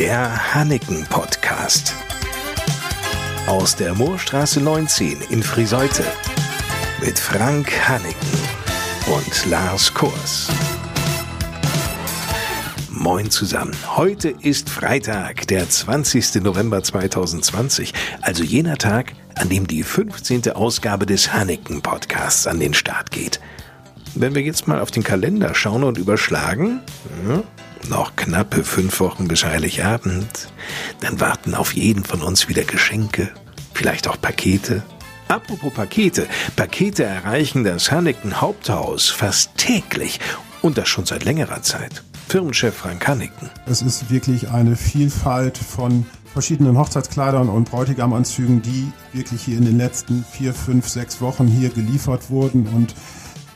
Der Hanneken Podcast. Aus der Moorstraße 19 in Friseute. Mit Frank Hanneken und Lars Kurs. Moin zusammen. Heute ist Freitag, der 20. November 2020, also jener Tag, an dem die 15. Ausgabe des Hanneken Podcasts an den Start geht. Wenn wir jetzt mal auf den Kalender schauen und überschlagen, hm, noch knappe fünf Wochen bis Heiligabend, dann warten auf jeden von uns wieder Geschenke, vielleicht auch Pakete. Apropos Pakete, Pakete erreichen das Hanneken Haupthaus fast täglich und das schon seit längerer Zeit. Firmenchef Frank Hanneken. Es ist wirklich eine Vielfalt von verschiedenen Hochzeitskleidern und Bräutigamanzügen, die wirklich hier in den letzten vier, fünf, sechs Wochen hier geliefert wurden und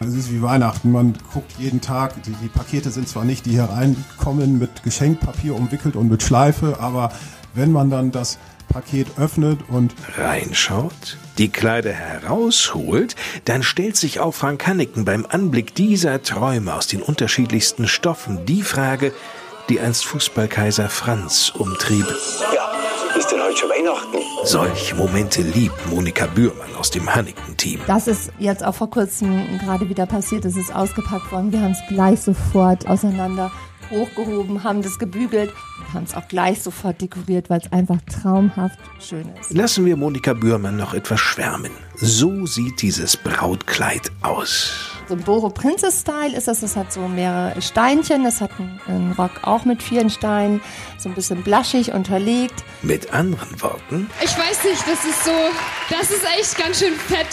es ist wie Weihnachten. Man guckt jeden Tag. Die, die, Pakete sind zwar nicht, die hier reinkommen mit Geschenkpapier umwickelt und mit Schleife, aber wenn man dann das Paket öffnet und reinschaut, die Kleider herausholt, dann stellt sich auch Frank Hanneken beim Anblick dieser Träume aus den unterschiedlichsten Stoffen die Frage, die einst Fußballkaiser Franz umtrieb. Ja, ist denn heute schon Weihnachten? Solche Momente liebt Monika Bührmann aus dem Hanneken-Team. Das ist jetzt auch vor kurzem gerade wieder passiert. Es ist ausgepackt worden. Wir haben es gleich sofort auseinander hochgehoben, haben das gebügelt und haben es auch gleich sofort dekoriert, weil es einfach traumhaft schön ist. Lassen wir Monika Bührmann noch etwas schwärmen. So sieht dieses Brautkleid aus. So ein Boro Princess Style ist das. Es hat so mehrere Steinchen. Es hat einen Rock auch mit vielen Steinen. So ein bisschen blaschig unterlegt. Mit anderen Worten. Ich weiß nicht, das ist so, das ist echt ganz schön fett.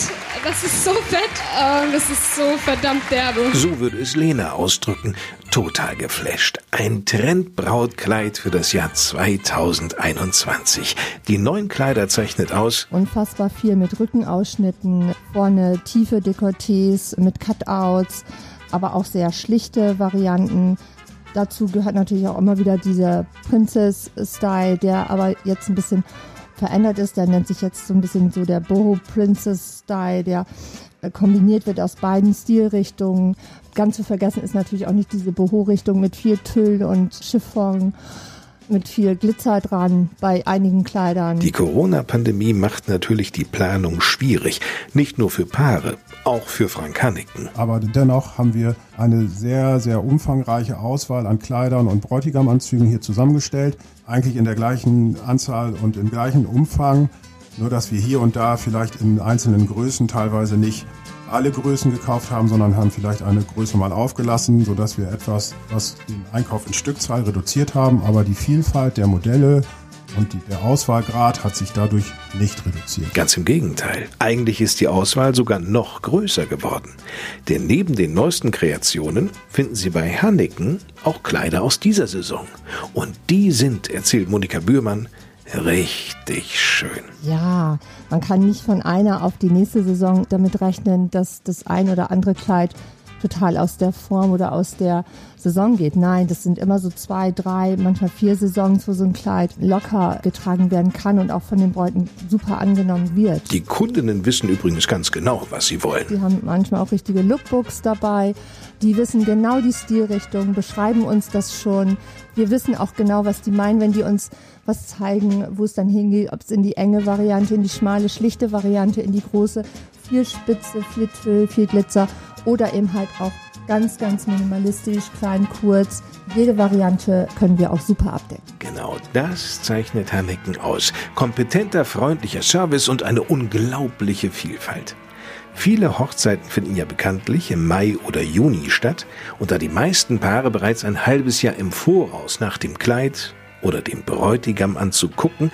Das ist so fett. Oh, das ist so verdammt derbe. So würde es Lena ausdrücken. Total geflasht. Ein Trendbrautkleid für das Jahr 2021. Die neuen Kleider zeichnet aus. Unfassbar viel mit Rückenausschnitten, vorne tiefe Dekolletés mit Cutouts, aber auch sehr schlichte Varianten. Dazu gehört natürlich auch immer wieder dieser Princess-Style, der aber jetzt ein bisschen verändert ist. Der nennt sich jetzt so ein bisschen so der Boho Princess Style, der kombiniert wird aus beiden Stilrichtungen. Ganz zu vergessen ist natürlich auch nicht diese Boho-Richtung mit viel Tüll und Chiffon mit viel Glitzer dran bei einigen Kleidern. Die Corona-Pandemie macht natürlich die Planung schwierig. Nicht nur für Paare, auch für Frank Hanneken. Aber dennoch haben wir eine sehr, sehr umfangreiche Auswahl an Kleidern und Bräutigamanzügen hier zusammengestellt. Eigentlich in der gleichen Anzahl und im gleichen Umfang. Nur dass wir hier und da vielleicht in einzelnen Größen teilweise nicht alle Größen gekauft haben, sondern haben vielleicht eine Größe mal aufgelassen, sodass wir etwas, was den Einkauf in Stückzahl reduziert haben. Aber die Vielfalt der Modelle und die, der Auswahlgrad hat sich dadurch nicht reduziert. Ganz im Gegenteil. Eigentlich ist die Auswahl sogar noch größer geworden. Denn neben den neuesten Kreationen finden Sie bei Hanneken auch Kleider aus dieser Saison. Und die sind, erzählt Monika Bührmann, richtig schön. Ja, man kann nicht von einer auf die nächste Saison damit rechnen, dass das ein oder andere Kleid total aus der Form oder aus der Saison geht. Nein, das sind immer so zwei, drei, manchmal vier Saisons, wo so ein Kleid locker getragen werden kann und auch von den Bräuten super angenommen wird. Die Kundinnen wissen übrigens ganz genau, was sie wollen. Die haben manchmal auch richtige Lookbooks dabei. Die wissen genau die Stilrichtung, beschreiben uns das schon. Wir wissen auch genau, was die meinen, wenn die uns was zeigen, wo es dann hingeht, ob es in die enge Variante, in die schmale, schlichte Variante, in die große, viel Spitze, viel Tüll, viel Glitzer oder eben halt auch ganz, ganz minimalistisch, klein, kurz. Jede Variante können wir auch super abdecken. Genau das zeichnet Hanneken aus. Kompetenter, freundlicher Service und eine unglaubliche Vielfalt. Viele Hochzeiten finden ja bekanntlich im Mai oder Juni statt und da die meisten Paare bereits ein halbes Jahr im Voraus nach dem Kleid oder dem Bräutigam anzugucken,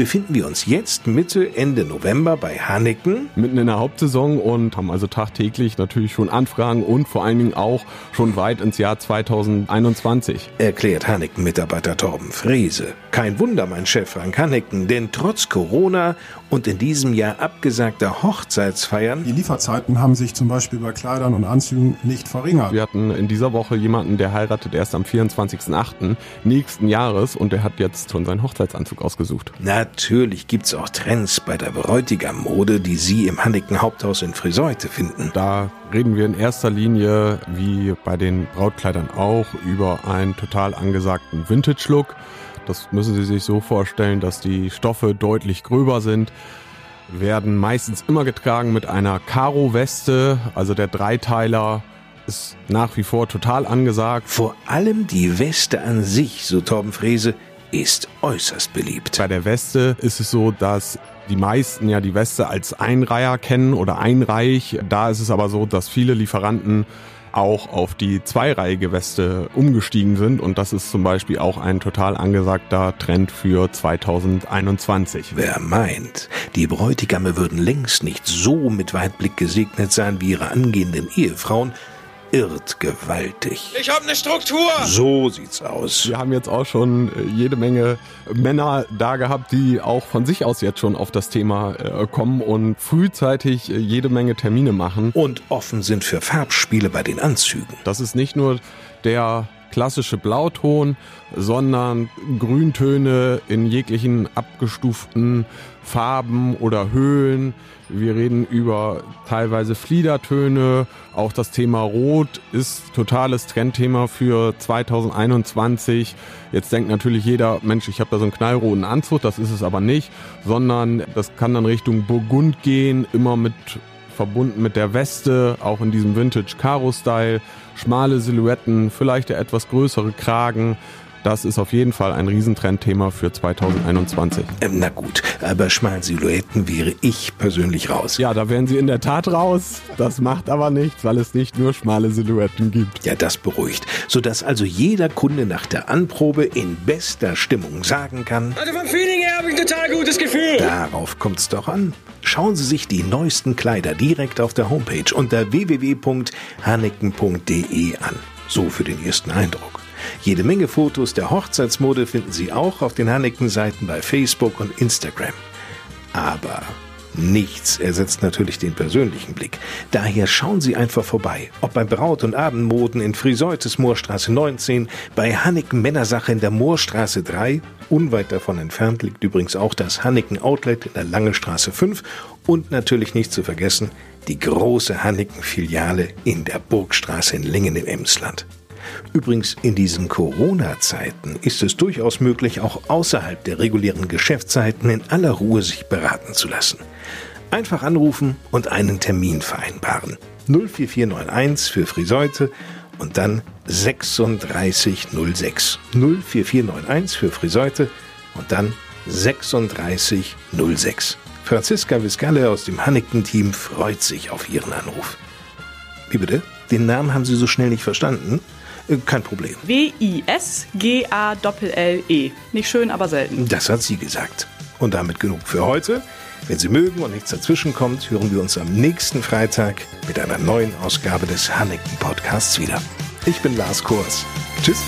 befinden wir uns jetzt Mitte, Ende November bei Hanneken. Mitten in der Hauptsaison und haben also tagtäglich natürlich schon Anfragen und vor allen Dingen auch schon weit ins Jahr 2021. Erklärt Hanneken-Mitarbeiter Torben Frese. Kein Wunder, mein Chef Frank Hanneken, denn trotz Corona und in diesem Jahr abgesagter Hochzeitsfeiern. Die Lieferzeiten haben sich zum Beispiel bei Kleidern und Anzügen nicht verringert. Wir hatten in dieser Woche jemanden, der heiratet erst am 24.08. nächsten Jahres und der hat jetzt schon seinen Hochzeitsanzug ausgesucht. Natürlich gibt's auch Trends bei der Bräutigam-Mode, die Sie im Hanneken Haupthaus in Friseute finden. Da reden wir in erster Linie, wie bei den Brautkleidern auch, über einen total angesagten Vintage-Look. Das müssen Sie sich so vorstellen, dass die Stoffe deutlich gröber sind werden meistens immer getragen mit einer Karo-Weste, also der Dreiteiler ist nach wie vor total angesagt. Vor allem die Weste an sich, so Torben Frese, ist äußerst beliebt. Bei der Weste ist es so, dass die meisten ja die Weste als Einreiher kennen oder einreich. Da ist es aber so, dass viele Lieferanten auch auf die zweireihige Weste umgestiegen sind und das ist zum Beispiel auch ein total angesagter Trend für 2021. Wer meint, die Bräutigame würden längst nicht so mit Weitblick gesegnet sein wie ihre angehenden Ehefrauen, irrt gewaltig. Ich habe eine Struktur. So sieht's aus. Wir haben jetzt auch schon äh, jede Menge Männer da gehabt, die auch von sich aus jetzt schon auf das Thema äh, kommen und frühzeitig äh, jede Menge Termine machen. Und offen sind für Farbspiele bei den Anzügen. Das ist nicht nur der klassische Blauton, sondern Grüntöne in jeglichen abgestuften Farben oder Höhen. Wir reden über teilweise Fliedertöne. Auch das Thema Rot ist totales Trendthema für 2021. Jetzt denkt natürlich jeder, Mensch, ich habe da so einen knallroten Anzug, das ist es aber nicht, sondern das kann dann Richtung Burgund gehen, immer mit verbunden mit der Weste, auch in diesem Vintage Caro Style, schmale Silhouetten, vielleicht der etwas größere Kragen. Das ist auf jeden Fall ein Riesentrendthema für 2021. Ähm, na gut, aber schmalen Silhouetten wäre ich persönlich raus. Ja, da wären sie in der Tat raus. Das macht aber nichts, weil es nicht nur schmale Silhouetten gibt. Ja, das beruhigt, sodass also jeder Kunde nach der Anprobe in bester Stimmung sagen kann, Also vom Feeling her habe ich ein total gutes Gefühl. darauf kommt's doch an. Schauen Sie sich die neuesten Kleider direkt auf der Homepage unter www.haneken.de an. So für den ersten Eindruck. Jede Menge Fotos der Hochzeitsmode finden Sie auch auf den Hanneken-Seiten bei Facebook und Instagram. Aber nichts ersetzt natürlich den persönlichen Blick. Daher schauen Sie einfach vorbei. Ob bei Braut- und Abendmoden in Friseutes Moorstraße 19, bei Hanneken Männersache in der Moorstraße 3, unweit davon entfernt liegt übrigens auch das Hanneken Outlet in der Lange Straße 5 und natürlich nicht zu vergessen die große Hanneken-Filiale in der Burgstraße in Lingen im Emsland. Übrigens, in diesen Corona-Zeiten ist es durchaus möglich, auch außerhalb der regulären Geschäftszeiten in aller Ruhe sich beraten zu lassen. Einfach anrufen und einen Termin vereinbaren. 04491 für Friseute und dann 3606. 04491 für Friseute und dann 3606. Franziska Viscalle aus dem Hanneken-Team freut sich auf Ihren Anruf. Wie bitte? Den Namen haben Sie so schnell nicht verstanden? Äh, Kein Problem. W-I-S-G-A-L-L-E. Nicht schön, aber selten. Das hat sie gesagt. Und damit genug für heute. Wenn Sie mögen und nichts dazwischen kommt, hören wir uns am nächsten Freitag mit einer neuen Ausgabe des Hanneken Podcasts wieder. Ich bin Lars Kors. Tschüss.